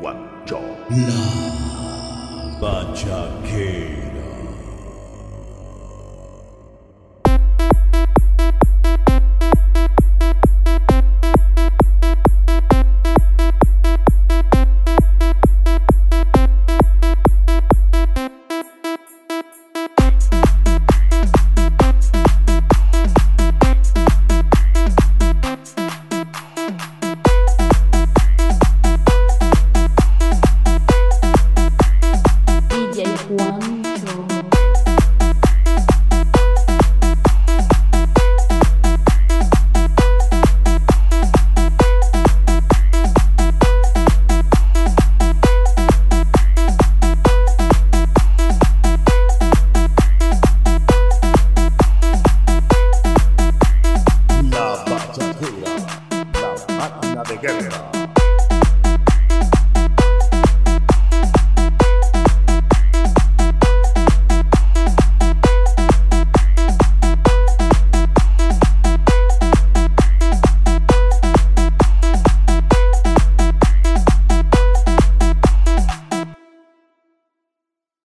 万丈。